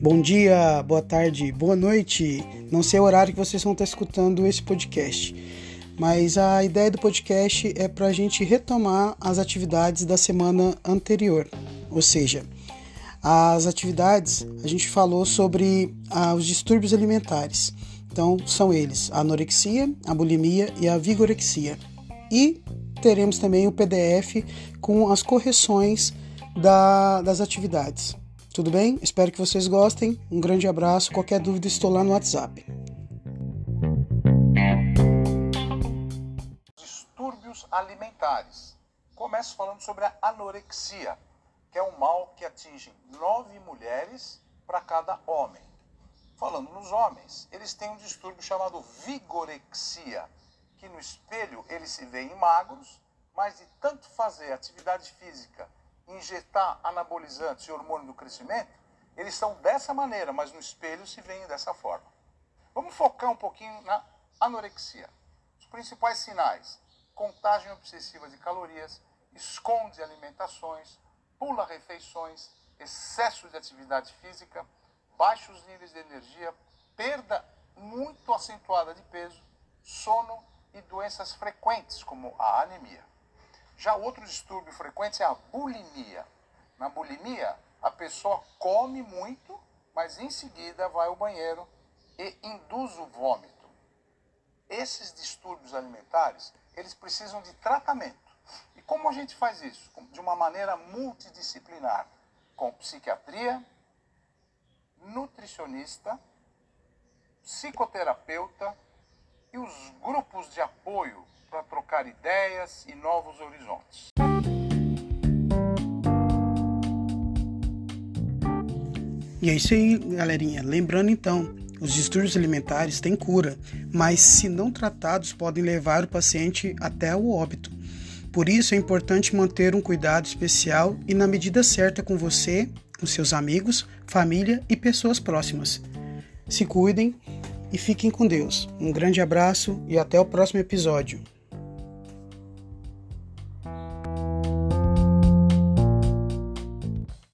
Bom dia, boa tarde, boa noite. Não sei o horário que vocês vão estar escutando esse podcast, mas a ideia do podcast é para a gente retomar as atividades da semana anterior, ou seja, as atividades a gente falou sobre ah, os distúrbios alimentares. Então são eles: a anorexia, a bulimia e a vigorexia. E teremos também o PDF com as correções da, das atividades. Tudo bem? Espero que vocês gostem. Um grande abraço. Qualquer dúvida, estou lá no WhatsApp. Distúrbios alimentares. Começo falando sobre a anorexia, que é um mal que atinge nove mulheres para cada homem. Falando nos homens, eles têm um distúrbio chamado vigorexia, que no espelho eles se veem magros, mas de tanto fazer atividade física injetar anabolizantes e hormônio do crescimento, eles são dessa maneira, mas no espelho se veem dessa forma. Vamos focar um pouquinho na anorexia. Os principais sinais: contagem obsessiva de calorias, esconde alimentações, pula refeições, excesso de atividade física, baixos níveis de energia, perda muito acentuada de peso, sono e doenças frequentes como a anemia. Já outro distúrbio frequente é a bulimia. Na bulimia, a pessoa come muito, mas em seguida vai ao banheiro e induz o vômito. Esses distúrbios alimentares, eles precisam de tratamento. E como a gente faz isso? De uma maneira multidisciplinar, com psiquiatria, nutricionista, psicoterapeuta os grupos de apoio para trocar ideias e novos horizontes. E é isso aí, galerinha. Lembrando então, os distúrbios alimentares têm cura, mas se não tratados podem levar o paciente até o óbito. Por isso é importante manter um cuidado especial e na medida certa com você, com seus amigos, família e pessoas próximas. Se cuidem e fiquem com Deus. Um grande abraço e até o próximo episódio.